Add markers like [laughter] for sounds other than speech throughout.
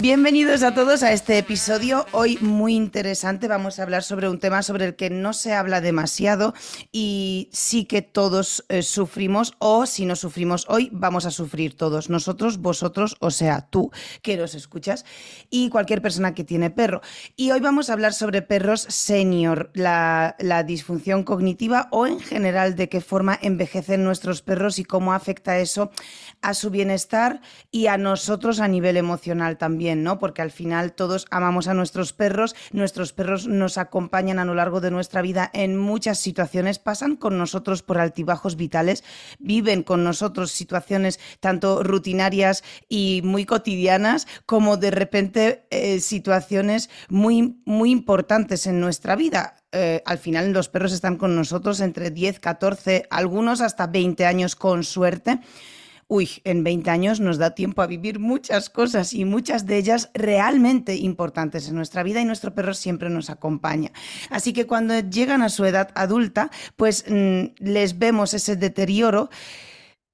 Bienvenidos a todos a este episodio. Hoy muy interesante. Vamos a hablar sobre un tema sobre el que no se habla demasiado y sí que todos eh, sufrimos o si no sufrimos hoy vamos a sufrir todos. Nosotros, vosotros, o sea, tú que nos escuchas y cualquier persona que tiene perro. Y hoy vamos a hablar sobre perros senior, la, la disfunción cognitiva o en general de qué forma envejecen nuestros perros y cómo afecta eso a su bienestar y a nosotros a nivel emocional también. ¿no? Porque al final todos amamos a nuestros perros, nuestros perros nos acompañan a lo largo de nuestra vida en muchas situaciones, pasan con nosotros por altibajos vitales, viven con nosotros situaciones tanto rutinarias y muy cotidianas como de repente eh, situaciones muy, muy importantes en nuestra vida. Eh, al final los perros están con nosotros entre 10, 14, algunos hasta 20 años con suerte uy, en 20 años nos da tiempo a vivir muchas cosas y muchas de ellas realmente importantes en nuestra vida y nuestro perro siempre nos acompaña. Así que cuando llegan a su edad adulta, pues mm, les vemos ese deterioro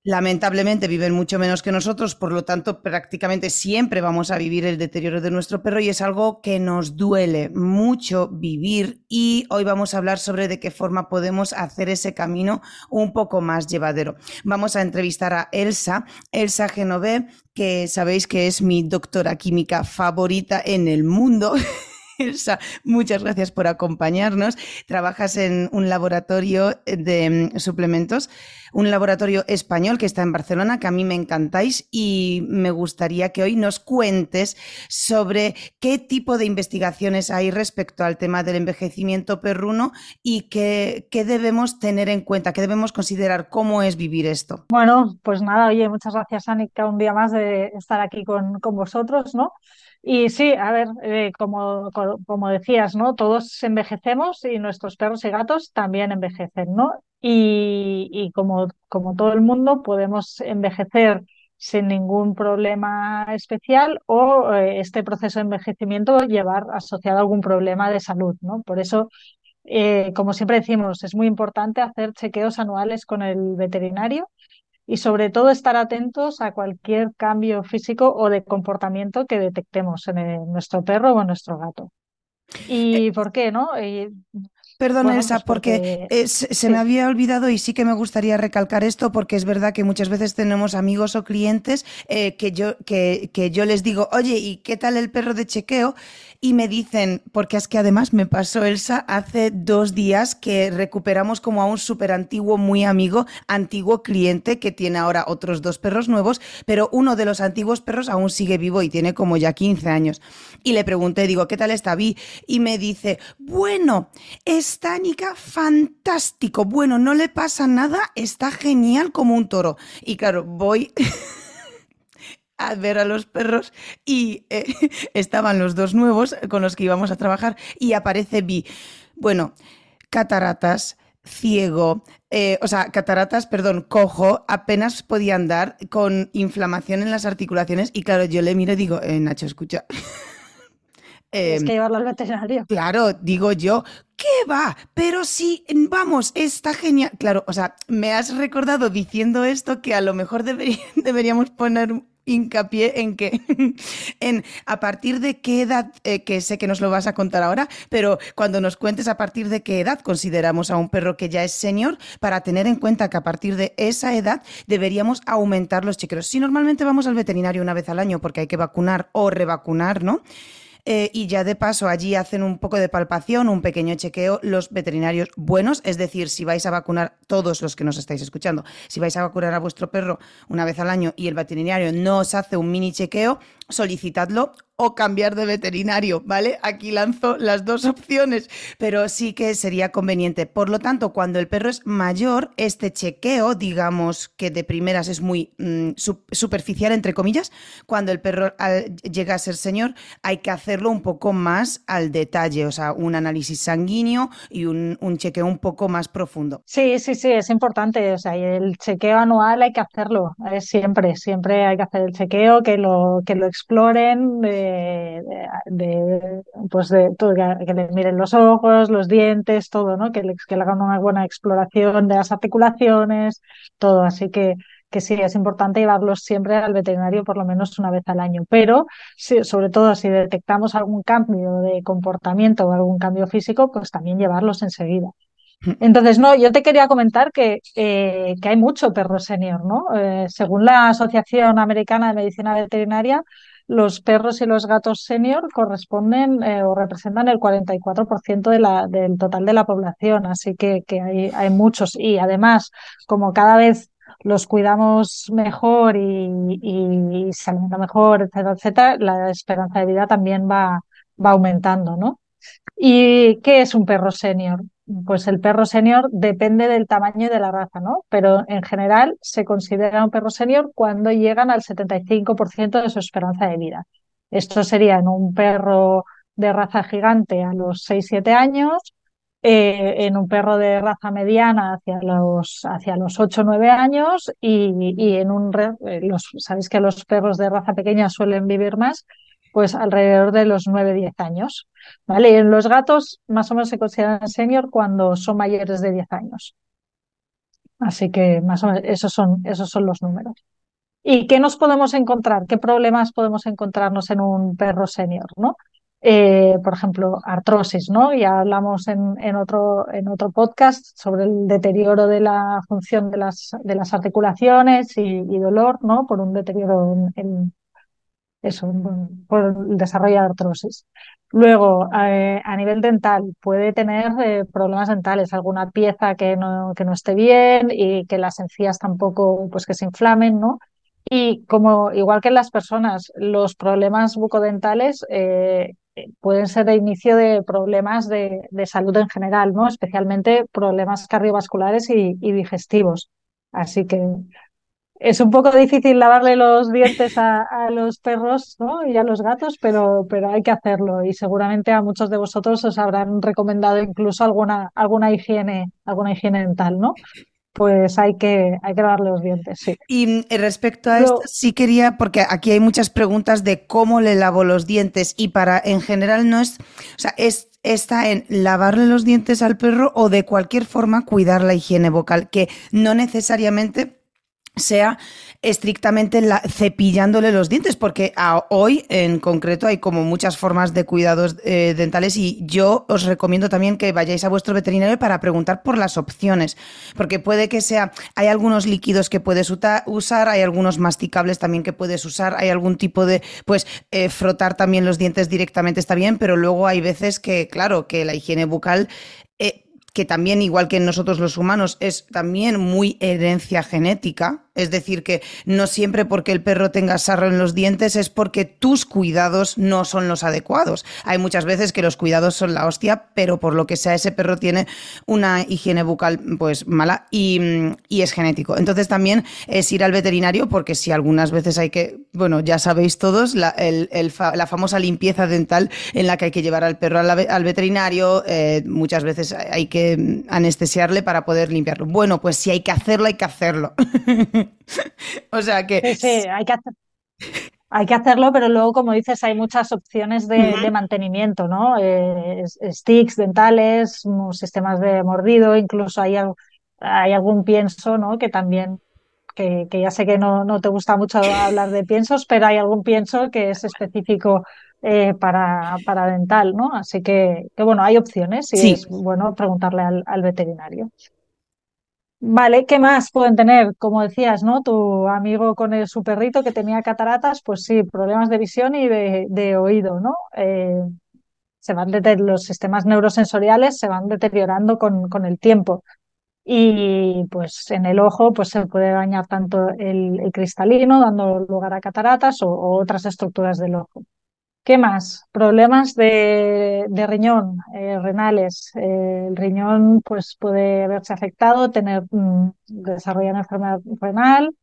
Lamentablemente viven mucho menos que nosotros, por lo tanto prácticamente siempre vamos a vivir el deterioro de nuestro perro y es algo que nos duele mucho vivir y hoy vamos a hablar sobre de qué forma podemos hacer ese camino un poco más llevadero. Vamos a entrevistar a Elsa, Elsa Genové, que sabéis que es mi doctora química favorita en el mundo. [laughs] Elsa, muchas gracias por acompañarnos. Trabajas en un laboratorio de mm, suplementos, un laboratorio español que está en Barcelona, que a mí me encantáis y me gustaría que hoy nos cuentes sobre qué tipo de investigaciones hay respecto al tema del envejecimiento perruno y qué, debemos tener en cuenta, qué debemos considerar, cómo es vivir esto. Bueno, pues nada, oye, muchas gracias, Anika, un día más de estar aquí con, con vosotros, ¿no? Y sí, a ver, eh, como, como decías, ¿no? Todos envejecemos y nuestros perros y gatos también envejecen, ¿no? Y, y como, como todo el mundo podemos envejecer sin ningún problema especial o eh, este proceso de envejecimiento llevar asociado a algún problema de salud, ¿no? Por eso, eh, como siempre decimos, es muy importante hacer chequeos anuales con el veterinario y sobre todo estar atentos a cualquier cambio físico o de comportamiento que detectemos en, nuestro perro o en nuestro gato. ¿Y eh, por qué, no? Perdón, Elsa, pues porque, se me había olvidado y sí que me gustaría recalcar esto porque es verdad que muchas veces tenemos amigos o clientes eh, que, yo, que, que yo les digo, oye, ¿y qué tal el perro de chequeo? y me dicen, porque es que además me pasó Elsa hace dos días que recuperamos como a un súper antiguo, muy amigo, antiguo cliente que tiene ahora otros dos perros nuevos, pero uno de los antiguos perros aún sigue vivo y tiene como ya 15 años. Y le pregunté, digo, ¿qué tal está Vi? Y me dice, bueno, está Nica fantástico, bueno, no le pasa nada, está genial como un toro. Y claro, voy... [laughs] a ver a los perros y eh, [laughs] estaban los dos nuevos con los que íbamos a trabajar y aparece Vi. Bueno, cataratas, ciego, eh, o sea, cataratas, perdón, cojo, apenas podía andar con inflamación en las articulaciones y claro, yo le miro y digo, eh, Nacho, escucha. [laughs] Tienes em, que llevarlo al veterinario. Claro, digo yo, ¿qué va? Pero sí, vamos, está genial. Claro, o sea, me has recordado diciendo esto que a lo mejor [laughs] deberíamos poner hincapié en que, [laughs] en a partir de qué edad, eh, que sé que nos lo vas a contar ahora, pero cuando nos cuentes a partir de qué edad consideramos a un perro que ya es senior, para tener en cuenta que a partir de esa edad deberíamos aumentar los chequeos. Si normalmente vamos al veterinario una vez al año porque hay que vacunar o revacunar, ¿no? Eh, y ya de paso allí hacen un poco de palpación, un pequeño chequeo los veterinarios buenos, es decir, si vais a vacunar todos los que nos estáis escuchando, si vais a vacunar a vuestro perro una vez al año y el veterinario no os hace un mini chequeo, solicitadlo o cambiar de veterinario, ¿vale? Aquí lanzo las dos opciones, pero sí que sería conveniente. Por lo tanto, cuando el perro es mayor, este chequeo, digamos que de primeras es muy mm, superficial, entre comillas, cuando el perro llega a ser señor, hay que hacerlo un poco más al detalle, o sea, un análisis sanguíneo y un, chequeo un poco más profundo. Sí, sí, sí, es importante. O sea, el chequeo anual hay que hacerlo, siempre, siempre hay que hacer el chequeo, que lo, que lo exploren de, pues de que, le miren los ojos, los dientes, todo, ¿no? Que le, que le hagan una buena exploración de las articulaciones, todo. Así que, que sí, es importante llevarlos siempre al veterinario por lo menos una vez al año. Pero sobre todo si detectamos algún cambio de comportamiento o algún cambio físico, pues también llevarlos enseguida. Entonces, no, yo te quería comentar que, eh, que hay mucho perro senior, ¿no? Eh, según la Asociación Americana de Medicina Veterinaria, los perros y los gatos senior corresponden eh, o representan el 44% de la, del total de la población, así que, que hay, hay, muchos. Y además, como cada vez los cuidamos mejor y, y, saliendo mejor, etcétera, etcétera, la esperanza de vida también va, va aumentando, ¿no? ¿Y qué es un perro senior? Pues el perro senior depende del tamaño y de la raza, ¿no? Pero en general se considera un perro senior cuando llegan al 75% de su esperanza de vida. Esto sería en un perro de raza gigante a los 6-7 años, eh, en un perro de raza mediana hacia los, hacia los 8-9 años y, y en un... Eh, los, Sabéis que los perros de raza pequeña suelen vivir más, pues alrededor de los 9-10 años. ¿vale? En los gatos más o menos se consideran senior cuando son mayores de 10 años. Así que más o menos esos son, esos son los números. ¿Y qué nos podemos encontrar? ¿Qué problemas podemos encontrarnos en un perro senior? ¿no? Eh, por ejemplo, artrosis, ¿no? Ya hablamos en, en, otro, en otro podcast sobre el deterioro de la función de las, de las articulaciones y, dolor, ¿no? Por un deterioro en, eso, por el desarrollo de artrosis. Luego, eh, a nivel dental, puede tener eh, problemas dentales, alguna pieza que no, que no esté bien y que las encías tampoco, pues que se inflamen, ¿no? Y como, igual que en las personas, los problemas bucodentales eh, pueden ser de inicio de problemas de, de, salud en general, ¿no? Especialmente problemas cardiovasculares y, y digestivos. Así que es un poco difícil lavarle los dientes a, los perros ¿no? y a los gatos, pero, pero hay que hacerlo y seguramente a muchos de vosotros os habrán recomendado incluso alguna, alguna higiene, alguna higiene dental, ¿no? Pues hay que, hay que lavarle los dientes, sí. Y mm, respecto a esto, sí quería, porque aquí hay muchas preguntas de cómo le lavo los dientes y para, en general, no es, o sea, es está en lavarle los dientes al perro o de cualquier forma cuidar la higiene vocal, que no necesariamente sea estrictamente cepillándole los dientes, porque hoy en concreto hay como muchas formas de cuidados eh, dentales y yo os recomiendo también que vayáis a vuestro veterinario para preguntar por las opciones, porque puede que sea, hay algunos líquidos que puedes usar, hay algunos masticables también que puedes usar, hay algún tipo de, pues eh, frotar también los dientes directamente está bien, pero luego hay veces que, claro, que la higiene bucal que también, igual que en nosotros los humanos, es también muy herencia genética, es decir, que no siempre porque el perro tenga sarro en los dientes es porque tus cuidados no son los adecuados. Hay muchas veces que los cuidados son la hostia, pero por lo que sea ese perro tiene una higiene bucal pues mala y, es genético. Entonces también es ir al veterinario porque si algunas veces hay que, bueno, ya sabéis todos, la, la famosa limpieza dental en la que hay que llevar al perro al, veterinario, eh, muchas veces hay que anestesiarle para poder limpiarlo. Bueno, pues si hay que hacerlo, hay que hacerlo. [laughs] [laughs] o sea que... Sí, hay que Hay que hacerlo, pero luego, como dices, hay muchas opciones de, mantenimiento, ¿no? Eh, sticks dentales, sistemas de mordido, incluso hay, hay algún pienso, ¿no? Que también, que, ya sé que no, no, te gusta mucho hablar de piensos, pero hay algún pienso que es específico eh, para, para, dental, ¿no? Así que, que, bueno, hay opciones y es bueno preguntarle al, al veterinario. Vale, ¿qué más pueden tener? Como decías, ¿no? Tu amigo con el, su perrito que tenía cataratas, pues sí, problemas de visión y de, oído, ¿no? Eh, se van los sistemas neurosensoriales se van deteriorando con, con, el tiempo. y pues en el ojo pues se puede dañar tanto el, cristalino, dando lugar a cataratas o, otras estructuras del ojo. ¿Qué más? Problemas de, riñón, eh, renales. Eh, el riñón pues, puede verse afectado, tener, mm, desarrollar enfermedad renal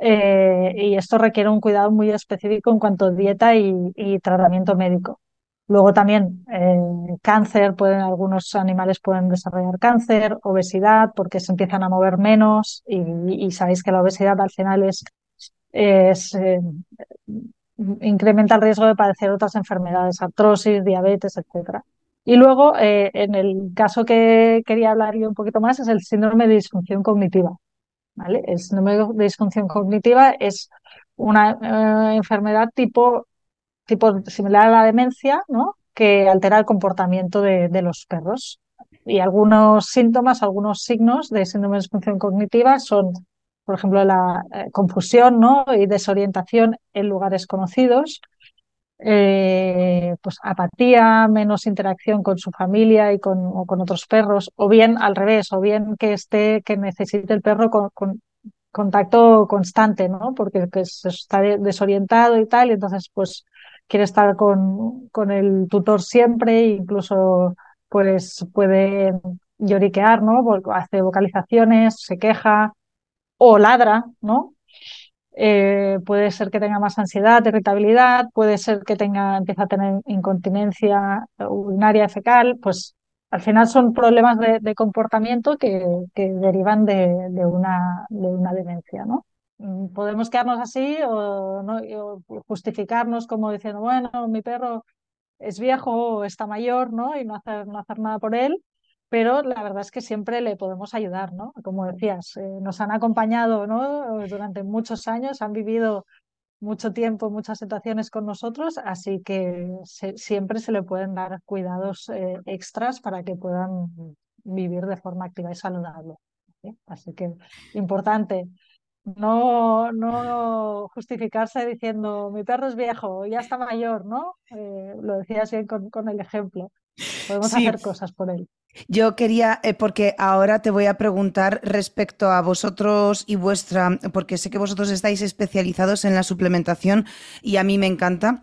eh, y esto requiere un cuidado muy específico en cuanto a dieta y tratamiento médico. Luego también cáncer, pueden, algunos animales pueden desarrollar cáncer, obesidad, porque se empiezan a mover menos y, sabéis que la obesidad al final es, eh, incrementa el riesgo de padecer otras enfermedades, artrosis, diabetes, etc. Y luego, eh, en el caso que quería hablar yo un poquito más, es el síndrome de disfunción cognitiva. ¿vale? El síndrome de disfunción cognitiva es una enfermedad tipo tipo similar a la demencia, ¿no? que altera el comportamiento de, los perros. Y algunos síntomas, algunos signos de síndrome de disfunción cognitiva son, por ejemplo, la eh, confusión ¿no? y desorientación en lugares conocidos, eh, pues apatía, menos interacción con su familia y con, o con otros perros, o bien al revés, o bien que esté, que necesite el perro con, contacto constante, ¿no? Porque está desorientado y tal, y entonces pues quiere estar con, con el tutor siempre, incluso pues puede lloriquear, ¿no? Hace vocalizaciones, se queja o ladra, ¿no? Eh, puede ser que tenga más ansiedad, irritabilidad, puede ser que tenga, empieza a tener incontinencia urinaria fecal, pues al final son problemas de, comportamiento que, derivan de, una, de una demencia, ¿no? Mm, podemos quedarnos así o, ¿no? justificarnos como diciendo, bueno, mi perro es viejo o está mayor, ¿no? Y no hacer, no hacer nada por él, pero la verdad es que siempre le podemos ayudar, ¿no? Como decías, eh, nos han acompañado, ¿no? Durante muchos años, han vivido mucho tiempo, muchas situaciones con nosotros, así que siempre se le pueden dar cuidados eh, extras para que puedan vivir de forma activa y saludable. Así que importante no, no justificarse diciendo mi perro es viejo, ya está mayor, ¿no? Eh, lo decías bien con, el ejemplo. Podemos hacer cosas por él. Yo quería, eh, porque ahora te voy a preguntar respecto a vosotros y vuestra, porque sé que vosotros estáis especializados en la suplementación y a mí me encanta.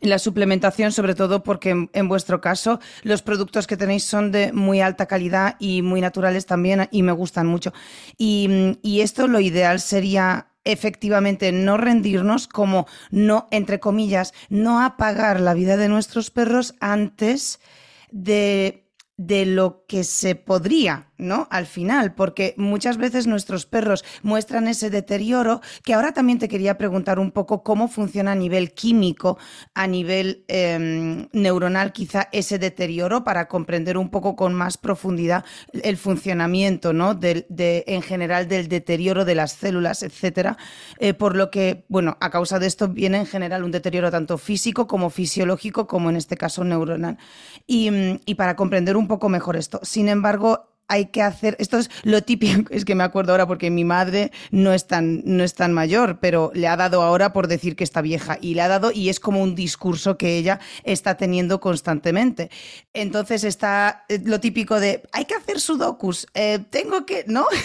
La suplementación, sobre todo porque en, vuestro caso los productos que tenéis son de muy alta calidad y muy naturales también y me gustan mucho. Y, y esto lo ideal sería efectivamente no rendirnos como no, entre comillas, no apagar la vida de nuestros perros antes de de lo que se podría, ¿no? Al final, porque muchas veces nuestros perros muestran ese deterioro, que ahora también te quería preguntar un poco cómo funciona a nivel químico, a nivel em, neuronal, quizá ese deterioro, para comprender un poco con más profundidad el funcionamiento, ¿no? En general del deterioro de las células, etcétera. Eh, por lo que, bueno, a causa de esto viene en general un deterioro tanto físico como fisiológico, como en este caso neuronal. Y, para comprender un poco mejor esto. Sin embargo, hay que hacer, esto es lo típico, [laughs] es que me acuerdo ahora porque mi madre no es tan, no es tan mayor, pero le ha dado ahora por decir que está vieja y le ha dado y es como un discurso que ella está teniendo constantemente. Entonces está eh, lo típico de, hay que hacer sudokus, eh, tengo que, ¿no? [laughs]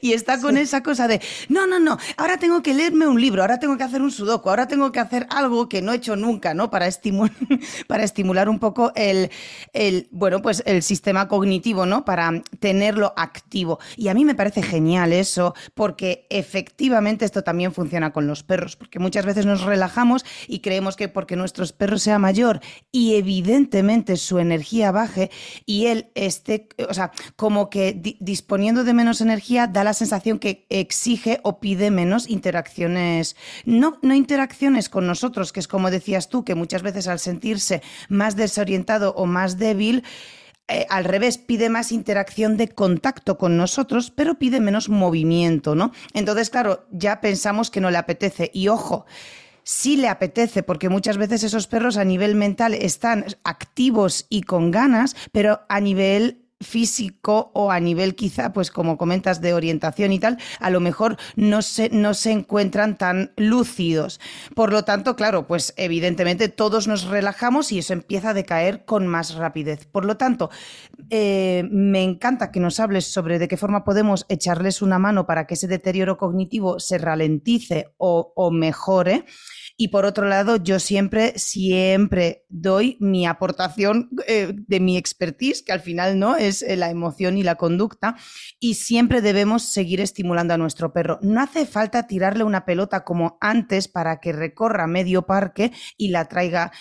y está con esa cosa de, no, no, no, ahora tengo que leerme un libro, ahora tengo que hacer un sudoku, ahora tengo que hacer algo que no he hecho nunca, ¿no? Para, estimular, [laughs] para estimular un poco el, el, bueno, pues el sistema cognitivo, ¿no? Para tenerlo activo. Y a mí me parece genial eso, porque efectivamente esto también funciona con los perros, porque muchas veces nos relajamos y creemos que porque nuestro perro sea mayor y evidentemente su energía baje y él esté, o sea, como que disponiendo de menos energía, da la sensación que exige o pide menos interacciones, no, no interacciones con nosotros, que es como decías tú, que muchas veces al sentirse más desorientado o más débil, eh, al revés, pide más interacción de contacto con nosotros, pero pide menos movimiento, ¿no? Entonces, claro, ya pensamos que no le apetece. Y ojo, sí le apetece, porque muchas veces esos perros a nivel mental están activos y con ganas, pero a nivel físico o a nivel quizá, pues como comentas, de orientación y tal, a lo mejor no se, no se encuentran tan lúcidos. Por lo tanto, claro, pues evidentemente todos nos relajamos y eso empieza a decaer con más rapidez. Por lo tanto, eh, me encanta que nos hables sobre de qué forma podemos echarles una mano para que ese deterioro cognitivo se ralentice o, o mejore. Y por otro lado, yo siempre, siempre doy mi aportación eh, de mi expertise, que al final no es eh, la emoción y la conducta, y siempre debemos seguir estimulando a nuestro perro. No hace falta tirarle una pelota como antes para que recorra medio parque y la traiga,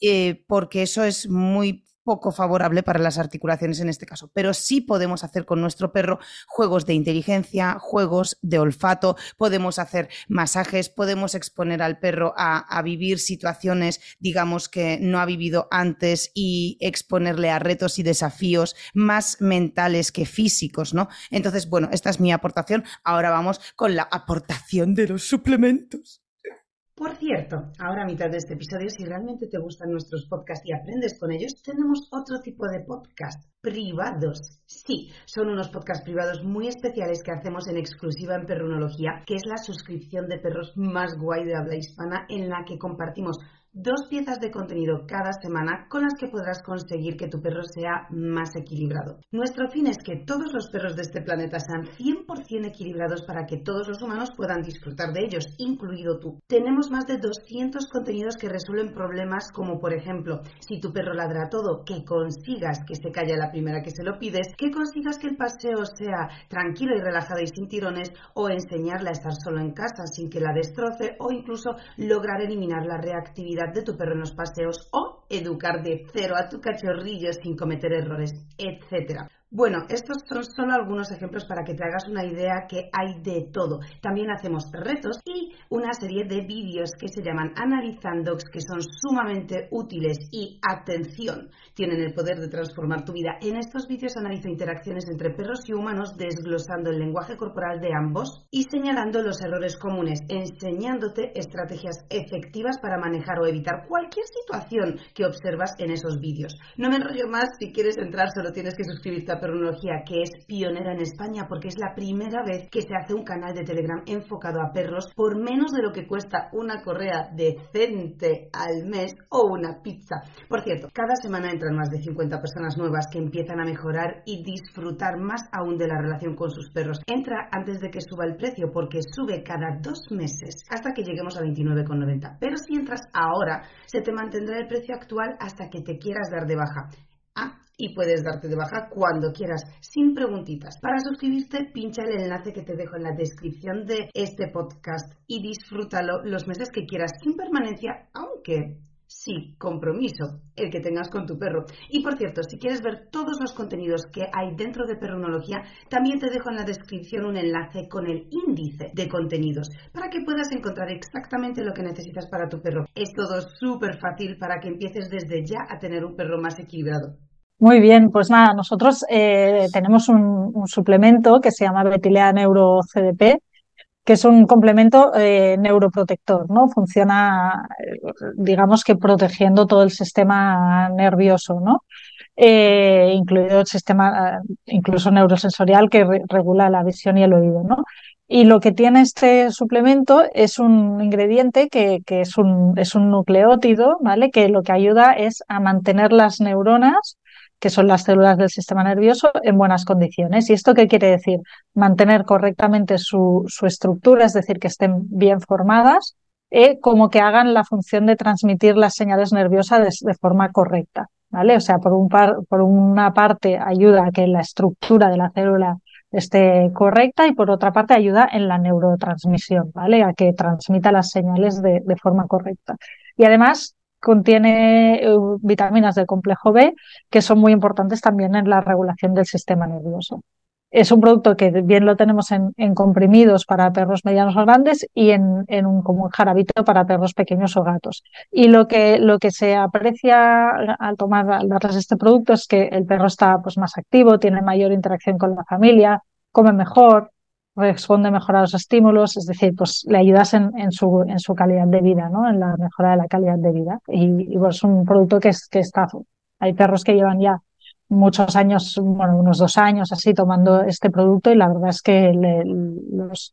eh, porque eso es muy poco favorable para las articulaciones en este caso, pero sí podemos hacer con nuestro perro juegos de inteligencia, juegos de olfato, podemos hacer masajes, podemos exponer al perro a, vivir situaciones, digamos, que no ha vivido antes y exponerle a retos y desafíos más mentales que físicos, ¿no? Entonces, bueno, esta es mi aportación. Ahora vamos con la aportación de los suplementos. Por cierto, ahora a mitad de este episodio, si realmente te gustan nuestros podcasts y aprendes con ellos, tenemos otro tipo de podcast, privados. Sí, son unos podcasts privados muy especiales que hacemos en exclusiva en Perrunología, que es la suscripción de perros más guay de habla hispana en la que compartimos dos piezas de contenido cada semana con las que podrás conseguir que tu perro sea más equilibrado. Nuestro fin es que todos los perros de este planeta sean 100% equilibrados para que todos los humanos puedan disfrutar de ellos, incluido tú. Tenemos más de 200 contenidos que resuelven problemas como por ejemplo, si tu perro ladra todo, que consigas que se calle la primera que se lo pides, que consigas que el paseo sea tranquilo y relajado y sin tirones, o enseñarle a estar solo en casa sin que la destroce, o incluso lograr eliminar la reactividad de tu perro en los paseos o educar de cero a tu cachorrillo sin cometer errores, etc. Bueno, estos son solo algunos ejemplos para que te hagas una idea que hay de todo. También hacemos retos y una serie de vídeos que se llaman Analizando, que son sumamente útiles y, atención, tienen el poder de transformar tu vida. En estos vídeos analizo interacciones entre perros y humanos desglosando el lenguaje corporal de ambos y señalando los errores comunes, enseñándote estrategias efectivas para manejar o evitar cualquier situación que observas en esos vídeos. No me enrollo más, si quieres entrar solo tienes que suscribirte a Perrunología, que es pionera en España porque es la primera vez que se hace un canal de Telegram enfocado a perros por menos de lo que cuesta una correa decente al mes o una pizza. Por cierto, cada semana entran más de 50 personas nuevas que empiezan a mejorar y disfrutar más aún de la relación con sus perros. Entra antes de que suba el precio porque sube cada dos meses hasta que lleguemos a 29,90. Pero si entras ahora, se te mantendrá el precio actual hasta que te quieras dar de baja. Ah, y puedes darte de baja cuando quieras, sin preguntitas. Para suscribirte, pincha el enlace que te dejo en la descripción de este podcast y disfrútalo los meses que quieras, sin permanencia, aunque sí, compromiso, el que tengas con tu perro. Y por cierto, si quieres ver todos los contenidos que hay dentro de Perrunología, también te dejo en la descripción un enlace con el índice de contenidos para que puedas encontrar exactamente lo que necesitas para tu perro. Es todo súper fácil para que empieces desde ya a tener un perro más equilibrado. Muy bien, pues nada, nosotros eh, tenemos un, suplemento que se llama Betilea Neuro CDP, que es un complemento eh, neuroprotector, ¿no? Funciona, eh, digamos que protegiendo todo el sistema nervioso, ¿no? incluido el sistema, incluso neurosensorial que regula la visión y el oído, ¿no? Y lo que tiene este suplemento es un ingrediente que, que es, un, es un nucleótido, ¿vale? Que lo que ayuda es a mantener las neuronas que son las células del sistema nervioso, en buenas condiciones. ¿Y esto qué quiere decir? Mantener correctamente su, estructura, es decir, que estén bien formadas, eh, como que hagan la función de transmitir las señales nerviosas de, forma correcta. ¿vale? O sea, por, un por una parte ayuda a que la estructura de la célula esté correcta y por otra parte ayuda en la neurotransmisión, ¿vale? A que transmita las señales de, de forma correcta. Y además contiene eh, vitaminas del complejo B que son muy importantes también en la regulación del sistema nervioso. Es un producto que bien lo tenemos en, comprimidos para perros medianos o grandes y en, un como jarabito para perros pequeños o gatos. Y lo que, lo que se aprecia al tomar darles este producto es que el perro está pues, más activo, tiene mayor interacción con la familia, come mejor, responde mejor a los estímulos, es decir, pues le ayudas en, su, en su calidad de vida, ¿no? En la mejora de la calidad de vida. Y, pues es un producto que, es, que está, hay perros que llevan ya muchos años, bueno, unos dos años así tomando este producto y la verdad es que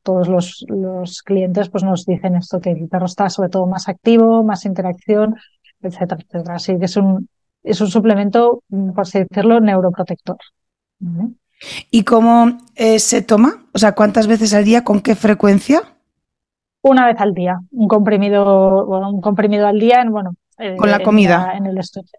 todos los, clientes pues nos dicen esto, que el perro está sobre todo más activo, más interacción, etcétera, etcétera. Así que es un, es un suplemento, por así decirlo, neuroprotector. ¿Y cómo eh, se toma? O sea, ¿cuántas veces al día? ¿Con qué frecuencia? Una vez al día. Un comprimido, bueno, un comprimido al día, bueno. Eh, con la comida. En, el estudio.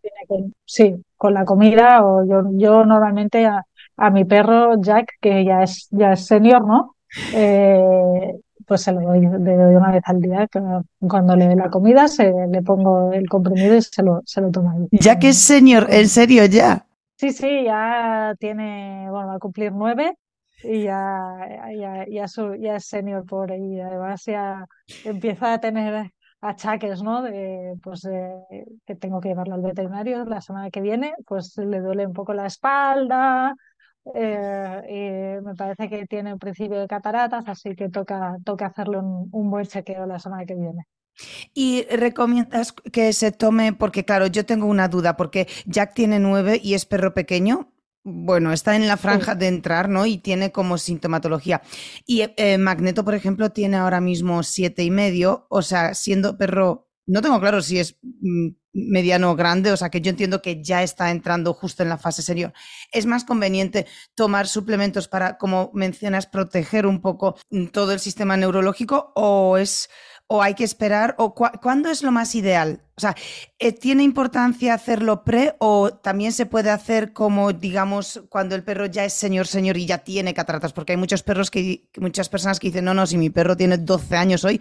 Sí, con la comida. O yo, yo normalmente a, mi perro Jack, que ya es, ya es senior, ¿no? Eh, pues se lo doy, una vez al día. Cuando le dé la comida, se, le pongo el comprimido y se lo, se lo toma. Ya que es senior, en serio, ya. Sí, sí, ya tiene, bueno, va a cumplir nueve y ya, ya, ya, es senior por ahí. Además ya empieza a tener achaques, ¿no? De, pues, que tengo que llevarlo al veterinario la semana que viene, pues le duele un poco la espalda, eh, me parece que tiene un principio de cataratas, así que toca, toca hacerle un buen chequeo la semana que viene. Y recomiendas que se tome, porque claro, yo tengo una duda, porque Jack tiene nueve y es perro pequeño. Bueno, está en la franja de entrar, ¿no? Y tiene como sintomatología. Y eh, Magneto, por ejemplo, tiene ahora mismo siete y medio, o sea, siendo perro, no tengo claro si es mm, mediano o grande, o sea que yo entiendo que ya está entrando justo en la fase serio. Es más conveniente tomar suplementos para, como mencionas, proteger un poco mm, todo el sistema neurológico o es o hay que esperar? ¿O cuándo es lo más ideal? O sea, eh, ¿tiene importancia hacerlo pre o también se puede hacer como, digamos, cuando el perro ya es señor, señor y ya tiene cataratas? Porque hay muchos perros que, muchas personas que dicen, no, no, si mi perro tiene 12 años hoy,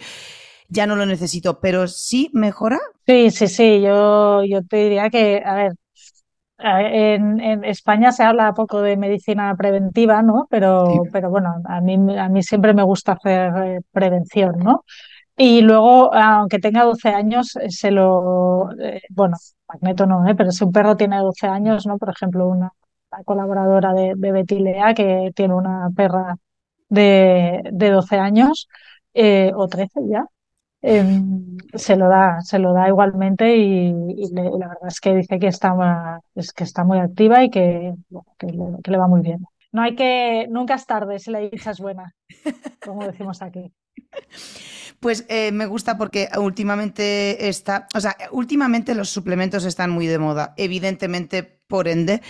ya no lo necesito, pero sí mejora. Sí, sí, sí, yo, yo te diría que, a ver, en, en, España se habla poco de medicina preventiva, ¿no? Pero, pero bueno, a mí, a mí siempre me gusta hacer eh, prevención, ¿no? Y luego, aunque tenga 12 años, eh, se lo. Eh, bueno, Magneto no, ¿eh? pero si un perro tiene 12 años, ¿no? Por ejemplo, una, colaboradora de, de Betilea que tiene una perra de, de 12 años, eh, o 13 ya, em, se lo da, se lo da igualmente y, la verdad es que dice que está, es que está muy activa y que, que, le, que le va muy bien. No hay que, nunca es tarde si la dicha es buena, como decimos aquí. [laughs] Pues eh, me gusta porque últimamente está, o sea, últimamente los suplementos están muy de moda. Evidentemente, por ende,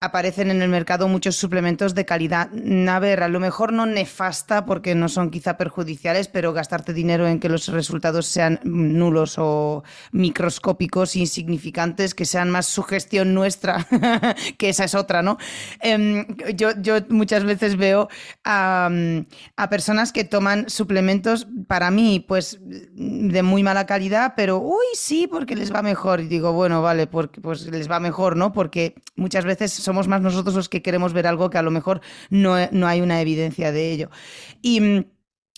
aparecen en el mercado muchos suplementos de calidad. A ver, a lo mejor no nefasta porque no son quizá perjudiciales, pero gastarte dinero en que los resultados sean nulos o microscópicos, insignificantes, que sean más sugestión nuestra, [laughs] que esa es otra, ¿no? Em, yo, yo, muchas veces veo a, a, personas que toman suplementos, para mí, pues de muy mala calidad, pero, uy, sí, porque les va mejor. Y digo, bueno, vale, porque pues les va mejor, ¿no? Porque muchas veces somos más nosotros los que queremos ver algo que a lo mejor no, no hay una evidencia de ello. Y mm,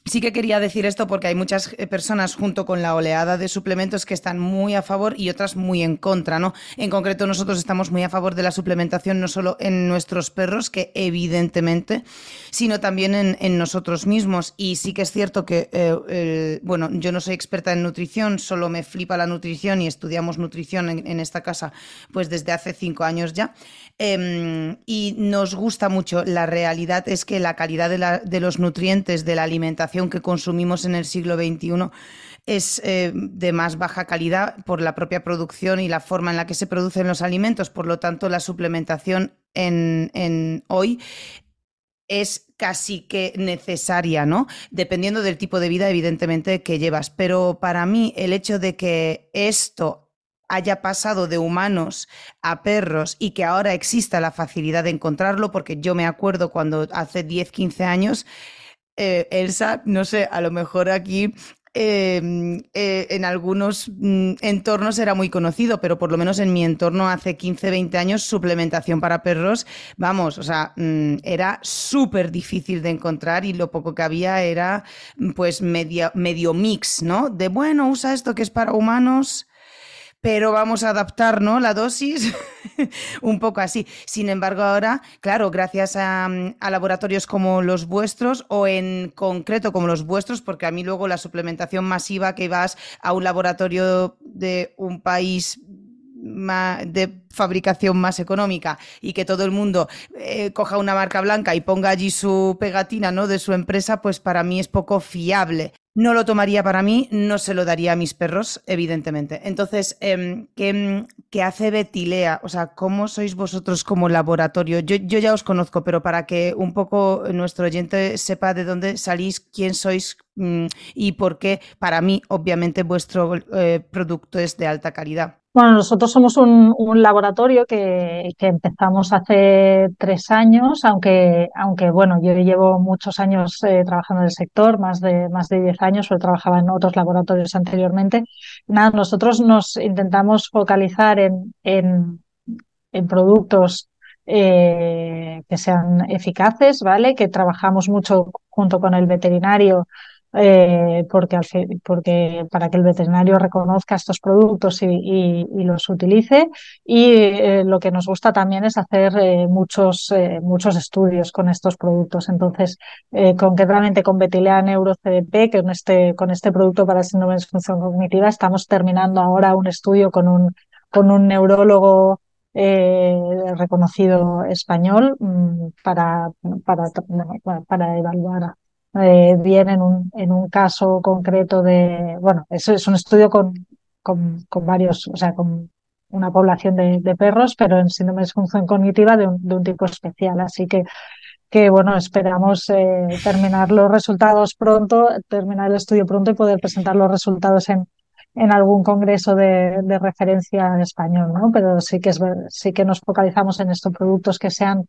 Sí que quería decir esto porque hay muchas eh, personas junto con la oleada de suplementos que están muy a favor y otras muy en contra, ¿no? En concreto nosotros estamos muy a favor de la suplementación no solo en nuestros perros, que evidentemente, sino también en, nosotros mismos. Y sí que es cierto que, eh, bueno, yo no soy experta en nutrición, solo me flipa la nutrición y estudiamos nutrición en, esta casa pues desde hace cinco años ya. Em, y nos gusta mucho. La realidad es que la calidad de, de los nutrientes de la alimentación que consumimos en el siglo XXI es eh, de más baja calidad por la propia producción y la forma en la que se producen los alimentos. Por lo tanto, la suplementación en, hoy es casi que necesaria, ¿no? Dependiendo del tipo de vida, evidentemente, que llevas. Pero para mí, el hecho de que esto haya pasado de humanos a perros y que ahora exista la facilidad de encontrarlo, porque yo me acuerdo cuando hace 10, 15 años eh, Elsa, no sé, a lo mejor aquí em, eh, en algunos mm, entornos era muy conocido, pero por lo menos en mi entorno hace 15, 20 años, suplementación para perros, vamos, o sea, mm, era súper difícil de encontrar y lo poco que había era pues medio mix, ¿no? De bueno, usa esto que es para humanos pero vamos a adaptar ¿no? la dosis [laughs] un poco así. Sin embargo, ahora, claro, gracias a, laboratorios como los vuestros o en concreto como los vuestros, porque a mí luego la suplementación masiva que vas a un laboratorio de un país de fabricación más económica y que todo el mundo eh, coja una marca blanca y ponga allí su pegatina ¿no? de su empresa, pues para mí es poco fiable. No lo tomaría para mí, no se lo daría a mis perros, evidentemente. Entonces, em, ¿qué, ¿qué, hace Betilea? O sea, ¿cómo sois vosotros como laboratorio? Yo, yo, ya os conozco, pero para que un poco nuestro oyente sepa de dónde salís, quién sois mm, y por qué, para mí, obviamente, vuestro eh, producto es de alta calidad. Bueno, nosotros somos un, laboratorio que, empezamos hace tres años, aunque, aunque bueno, yo llevo muchos años eh, trabajando en el sector, más de, más de diez años, pero trabajaba en otros laboratorios anteriormente. Nada, nosotros nos intentamos focalizar en, en, productos eh, que sean eficaces, ¿vale? Que trabajamos mucho junto con el veterinario eh, porque, para que el veterinario reconozca estos productos y, los utilice. Y eh, lo que nos gusta también es hacer eh, muchos, muchos estudios con estos productos. Entonces, concretamente con Betilea Neuro CDP, que con este, con este producto para síndrome de disfunción cognitiva, estamos terminando ahora un estudio con un, con un neurólogo reconocido español mm, para, para, para evaluar eh, bien en un, en un caso concreto de, bueno, eso es un estudio con, con, varios, o sea, con una población de, perros, pero en síndrome de disfunción cognitiva de un, de un tipo especial. Así que, que bueno, esperamos eh, terminar los resultados pronto, terminar el estudio pronto y poder presentar los resultados en, en algún congreso de, referencia en español, ¿no? Pero sí que es sí que nos focalizamos en estos productos que sean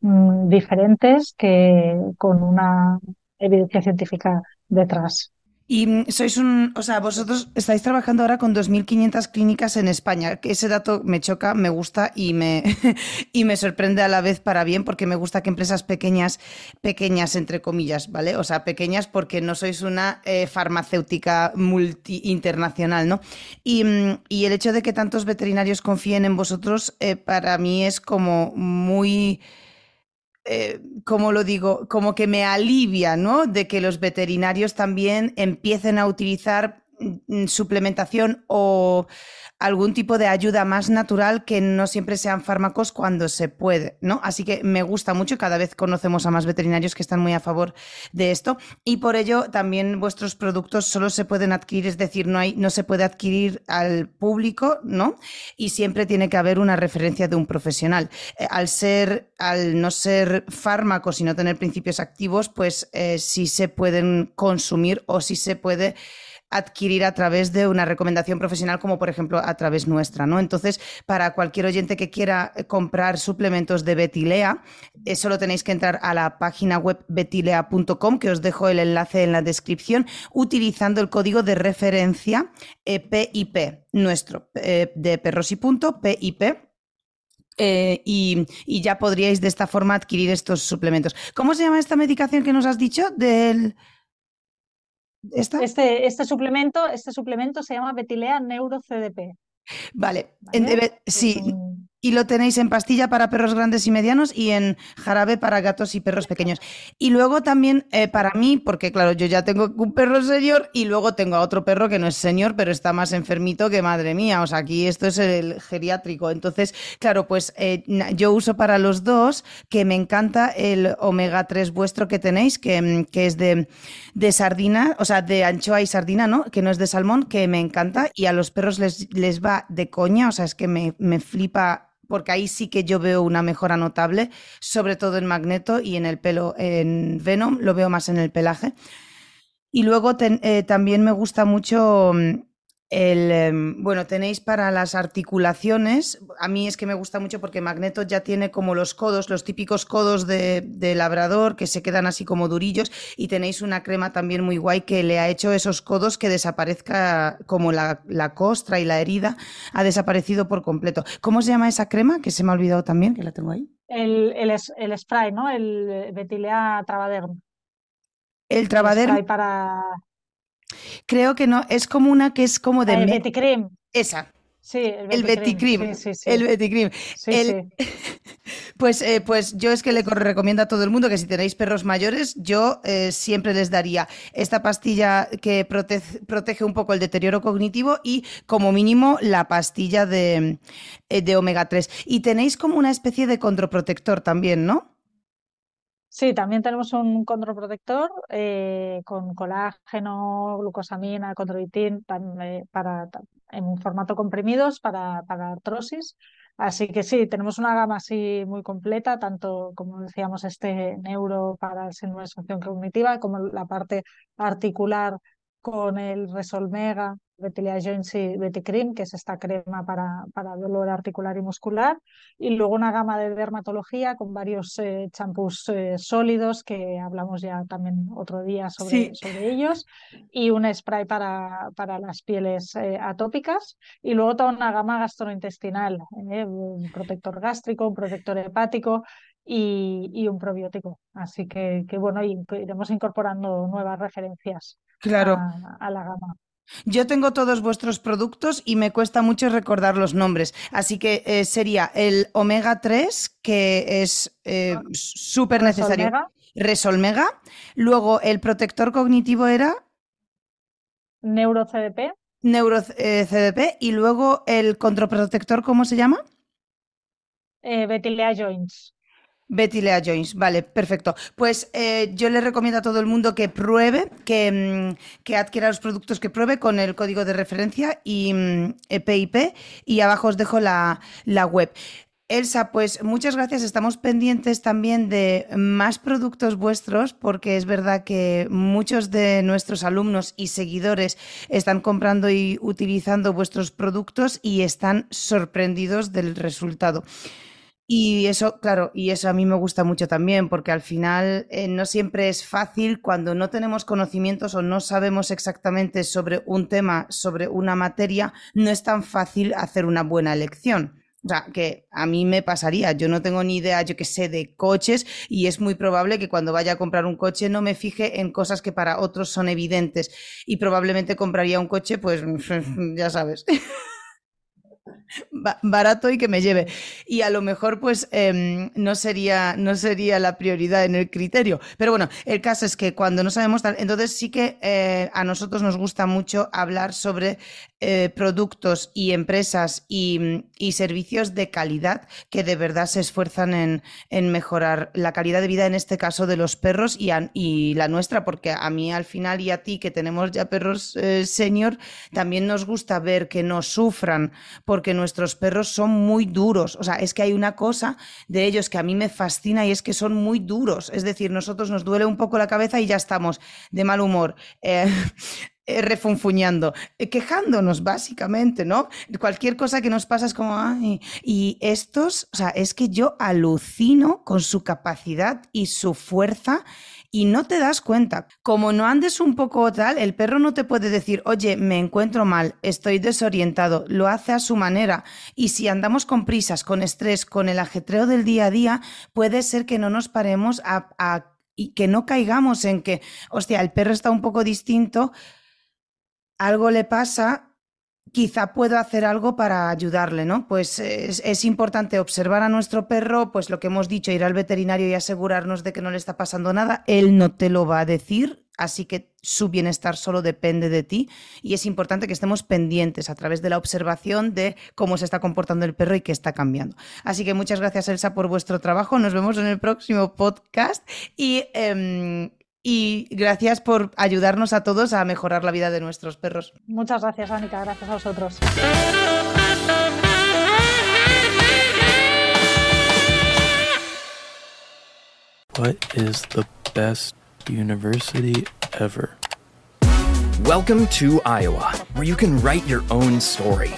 mm, diferentes, que con una evidencia científica detrás. Y mm, sois un, o sea, vosotros estáis trabajando ahora con 2.500 clínicas en España. Ese dato me choca, me gusta y me, [laughs] y me sorprende a la vez para bien, porque me gusta que empresas pequeñas, pequeñas entre comillas, ¿vale? O sea, pequeñas porque no sois una eh, farmacéutica multi internacional, ¿no? Y, mm, y, el hecho de que tantos veterinarios confíen en vosotros, eh, para mí es como muy eh, como lo digo, como que me alivia, ¿no? De que los veterinarios también empiecen a utilizar suplementación o algún tipo de ayuda más natural que no siempre sean fármacos cuando se puede, ¿no? Así que me gusta mucho, cada vez conocemos a más veterinarios que están muy a favor de esto y por ello también vuestros productos solo se pueden adquirir, es decir, no hay no se puede adquirir al público, ¿no? Y siempre tiene que haber una referencia de un profesional. Eh, al ser al no ser fármacos y no tener principios activos, pues eh, sí se pueden consumir o sí se puede adquirir a través de una recomendación profesional, como por ejemplo a través nuestra, ¿no? Entonces, para cualquier oyente que quiera eh, comprar suplementos de Betilea, eh, solo tenéis que entrar a la página web betilea.com, que os dejo el enlace en la descripción, utilizando el código de referencia PIP, eh, nuestro, de perros y punto, PIP. y, y, ya podríais de esta forma adquirir estos suplementos. ¿Cómo se llama esta medicación que nos has dicho? Del. Este, este, suplemento, este suplemento se llama Betilea Neuro CDP. Vale, sí, y lo tenéis en pastilla para perros grandes y medianos y en jarabe para gatos y perros pequeños. Y luego también eh, para mí, porque claro, yo ya tengo un perro señor y luego tengo a otro perro que no es señor, pero está más enfermito que madre mía. O sea, aquí esto es el geriátrico. Entonces, claro, pues eh, yo uso para los dos, que me encanta el omega 3 vuestro que tenéis, que, mm, que es de, de, sardina, o sea, de anchoa y sardina, ¿no? Que no es de salmón, que me encanta. Y a los perros les, les va de coña, o sea, es que me, me flipa porque ahí sí que yo veo una mejora notable, sobre todo en Magneto y en el pelo, en Venom, lo veo más en el pelaje. Y luego eh, también me gusta mucho mm, el, em, bueno, tenéis para las articulaciones, a mí es que me gusta mucho porque Magneto ya tiene como los codos, los típicos codos de, labrador que se quedan así como durillos y tenéis una crema también muy guay que le ha hecho esos codos que desaparezca como la, costra y la herida ha desaparecido por completo. ¿Cómo se llama esa crema? Que se me ha olvidado también, que la tengo ahí. El, el, spray, ¿no? El Betilea Travaderm. El Travaderm. El para Creo que no, es como una que es como de... Eh, Cream. Esa. Sí, el Beticrim. Sí, sí, sí. El Beticrim. El- [laughs] Pues, eh, pues yo es que le co- recomiendo a todo el mundo que si tenéis perros mayores, yo eh, siempre les daría esta pastilla que protege, protege un poco el deterioro cognitivo y como mínimo la pastilla de, eh, de omega 3. Y tenéis como una especie de controprotector también, ¿no? Sí, también tenemos un controprotector eh, con colágeno, glucosamina, condroitin eh, para, en formato comprimidos para, para artrosis. Así que sí, tenemos una gama así muy completa, tanto como decíamos, este neuro para el síndrome de disfunción cognitiva, como la parte articular con el Resolmega, Betilia Joints y Beticrim, que es esta crema para, para dolor articular y muscular y luego una gama de dermatología con varios eh, champús eh, sólidos que hablamos ya también otro día sobre, Sí. sobre ellos y un spray para, para las pieles eh, atópicas y luego toda una gama gastrointestinal, un protector gástrico, un protector hepático y, y un probiótico. Así que, que bueno, iremos incorporando nuevas referencias Claro. a, a la gama. Yo tengo todos vuestros productos y me cuesta mucho recordar los nombres. Así que eh, sería el omega 3, que es eh, súper necesario. Resolmega, Resolmega. Luego el protector cognitivo era NeuroCDP, NeuroCDP. Y luego el controprotector, ¿cómo se llama? eh, Betilea Joints. Betty Lea Jones, vale, perfecto. Pues eh, yo le recomiendo a todo el mundo que pruebe, que, mm, que adquiera los productos que pruebe con el código de referencia y mm, PIP y abajo os dejo la, la web. Elsa, pues muchas gracias. Estamos pendientes también de más productos vuestros porque es verdad que muchos de nuestros alumnos y seguidores están comprando y utilizando vuestros productos y están sorprendidos del resultado. Y eso, claro, y eso a mí me gusta mucho también, porque al final eh, no siempre es fácil cuando no tenemos conocimientos o no sabemos exactamente sobre un tema, sobre una materia, no es tan fácil hacer una buena elección. O sea, que a mí me pasaría, yo no tengo ni idea, yo qué sé, de coches y es muy probable que cuando vaya a comprar un coche no me fije en cosas que para otros son evidentes y probablemente compraría un coche, pues [laughs] ya sabes. [laughs] ba- barato y que me lleve. Y a lo mejor, pues, em, no sería, no sería la prioridad en el criterio. Pero bueno, el caso es que cuando no sabemos tal, entonces sí que eh, a nosotros nos gusta mucho hablar sobre eh, productos y empresas y, y servicios de calidad que de verdad se esfuerzan en, en mejorar la calidad de vida, en este caso de los perros y, y la nuestra, porque a mí al final y a ti que tenemos ya perros eh, senior, también nos gusta ver que no sufran, porque nuestros perros son muy duros. O sea, es que hay una cosa de ellos que a mí me fascina y es que son muy duros. Es decir, nosotros nos duele un poco la cabeza y ya estamos de mal humor. eh, [laughs] eh, refunfuñando, eh, quejándonos básicamente, ¿no? Cualquier cosa que nos pasa es como, y estos, o sea, es que yo alucino con su capacidad y su fuerza y no te das cuenta. Como no andes un poco tal, el perro no te puede decir, oye, me encuentro mal, estoy desorientado, lo hace a su manera. Y si andamos con prisas, con estrés, con el ajetreo del día a día, puede ser que no nos paremos a, a- y que no caigamos en que, hostia, el perro está un poco distinto, algo le pasa, quizá puedo hacer algo para ayudarle, ¿no? Pues es, es importante observar a nuestro perro, pues lo que hemos dicho, ir al veterinario y asegurarnos de que no le está pasando nada. Él no te lo va a decir, así que su bienestar solo depende de ti y es importante que estemos pendientes a través de la observación de cómo se está comportando el perro y qué está cambiando. Así que muchas gracias, Elsa, por vuestro trabajo. Nos vemos en el próximo podcast y... em, y gracias por ayudarnos a todos a mejorar la vida de nuestros perros. Muchas gracias, Anika. Gracias a vosotros. What is the best university ever? Welcome to Iowa, where you can write your own story.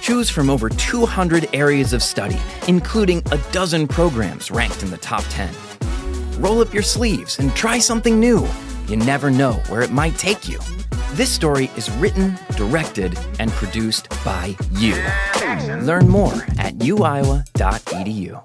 Choose from over 200 areas of study, including a dozen programs ranked in the top 10. Roll up your sleeves and try something new. You never know where it might take you. This story is written, directed, and produced by you. Learn more at uiowa.edu.